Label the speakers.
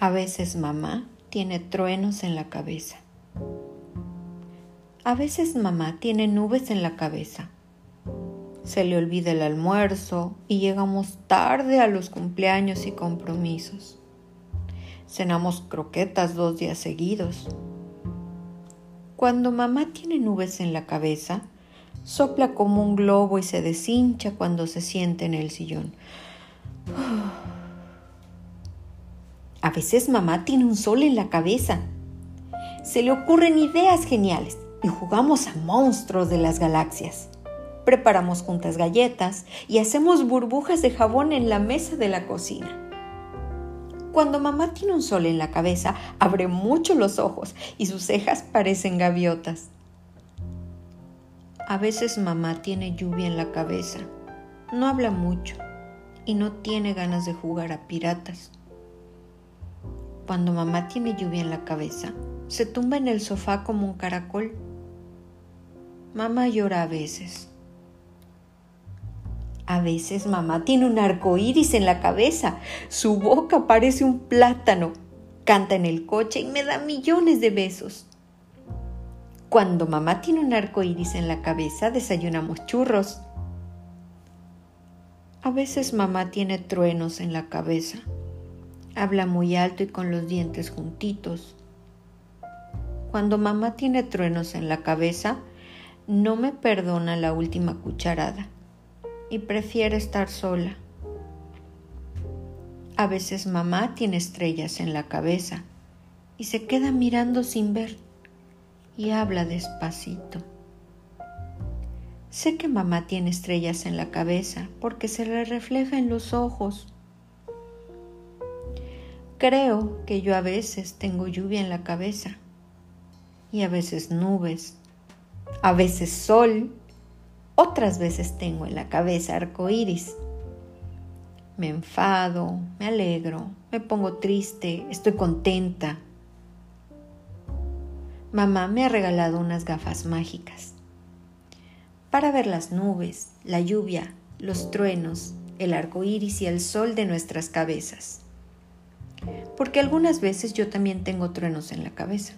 Speaker 1: A veces mamá tiene truenos en la cabeza. A veces mamá tiene nubes en la cabeza. Se le olvida el almuerzo y llegamos tarde a los cumpleaños y compromisos. Cenamos croquetas dos días seguidos. Cuando mamá tiene nubes en la cabeza, sopla como un globo y se deshincha cuando se siente en el sillón. A veces mamá tiene un sol en la cabeza. Se le ocurren ideas geniales y jugamos a monstruos de las galaxias. Preparamos juntas galletas y hacemos burbujas de jabón en la mesa de la cocina. Cuando mamá tiene un sol en la cabeza, abre mucho los ojos y sus cejas parecen gaviotas. A veces mamá tiene lluvia en la cabeza, no habla mucho y no tiene ganas de jugar a piratas. Cuando mamá tiene lluvia en la cabeza, se tumba en el sofá como un caracol. Mamá llora a veces. A veces mamá tiene un arco iris en la cabeza. Su boca parece un plátano. Canta en el coche y me da millones de besos. Cuando mamá tiene un arco iris en la cabeza, desayunamos churros. A veces mamá tiene truenos en la cabeza. Habla muy alto y con los dientes juntitos. Cuando mamá tiene truenos en la cabeza, no me perdona la última cucharada y prefiere estar sola. A veces mamá tiene estrellas en la cabeza y se queda mirando sin ver y habla despacito. Sé que mamá tiene estrellas en la cabeza porque se le refleja en los ojos Creo que yo a veces tengo lluvia en la cabeza y a veces nubes, a veces sol, otras veces tengo en la cabeza arcoíris. Me enfado, me alegro, me pongo triste, estoy contenta. Mamá me ha regalado unas gafas mágicas para ver las nubes, la lluvia, los truenos, el arco iris y el sol de nuestras cabezas porque algunas veces yo también tengo truenos en la cabeza.